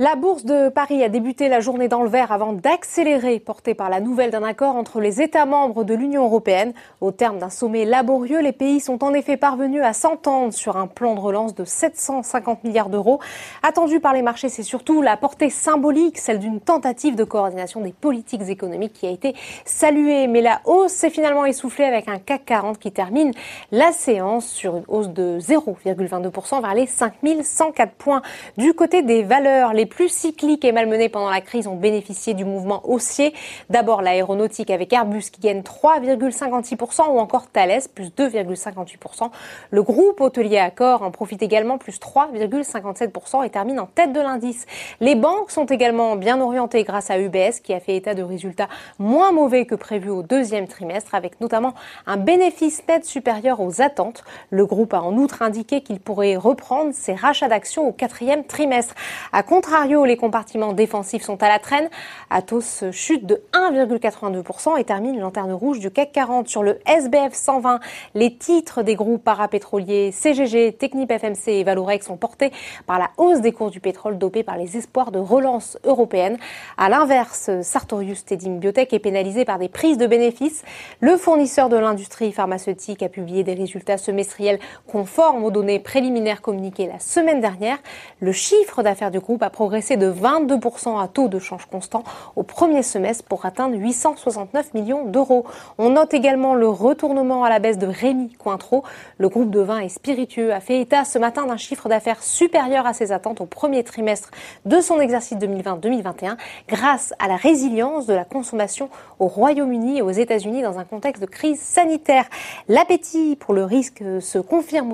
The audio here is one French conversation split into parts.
La bourse de Paris a débuté la journée dans le vert avant d'accélérer, porté par la nouvelle d'un accord entre les États membres de l'Union européenne. Au terme d'un sommet laborieux, les pays sont en effet parvenus à s'entendre sur un plan de relance de 750 milliards d'euros. Attendu par les marchés, c'est surtout la portée symbolique, celle d'une tentative de coordination des politiques économiques qui a été saluée. Mais la hausse s'est finalement essoufflée avec un CAC 40 qui termine la séance sur une hausse de 0,22% vers les 5104 points. Du côté des valeurs, les plus cycliques et malmenés pendant la crise ont bénéficié du mouvement haussier. D'abord l'aéronautique avec Airbus qui gagne 3,56% ou encore Thales plus 2,58%. Le groupe hôtelier Accor en profite également plus 3,57% et termine en tête de l'indice. Les banques sont également bien orientées grâce à UBS qui a fait état de résultats moins mauvais que prévu au deuxième trimestre avec notamment un bénéfice net supérieur aux attentes. Le groupe a en outre indiqué qu'il pourrait reprendre ses rachats d'actions au quatrième trimestre. À contrario, les compartiments défensifs sont à la traîne. Atos chute de 1,82% et termine lanterne rouge du CAC 40 sur le SBF 120. Les titres des groupes parapétroliers CGG, Technip FMC et Valorex sont portés par la hausse des cours du pétrole dopés par les espoirs de relance européenne. À l'inverse, Sartorius Tedim Biotech est pénalisé par des prises de bénéfices. Le fournisseur de l'industrie pharmaceutique a publié des résultats semestriels conformes aux données préliminaires communiquées la semaine dernière. Le chiffre d'affaires du groupe a progressé de 22% à taux de change constant au premier semestre pour atteindre 869 millions d'euros. On note également le retournement à la baisse de Rémi Cointreau. Le groupe de vin et spiritueux a fait état ce matin d'un chiffre d'affaires supérieur à ses attentes au premier trimestre de son exercice 2020-2021 grâce à la résilience de la consommation au Royaume-Uni et aux États-Unis dans un contexte de crise sanitaire. L'appétit pour le risque se confirme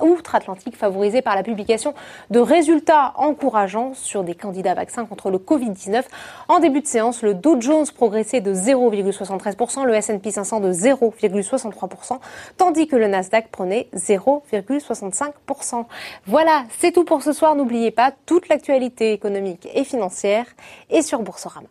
outre-Atlantique favorisé par la publication de résultats encourageants sur des candidats vaccins contre le Covid-19. En début de séance, le Dow Jones progressait de 0,73%, le S&P 500 de 0,63%, tandis que le Nasdaq prenait 0,65%. Voilà, c'est tout pour ce soir. N'oubliez pas, toute l'actualité économique et financière est sur Boursorama.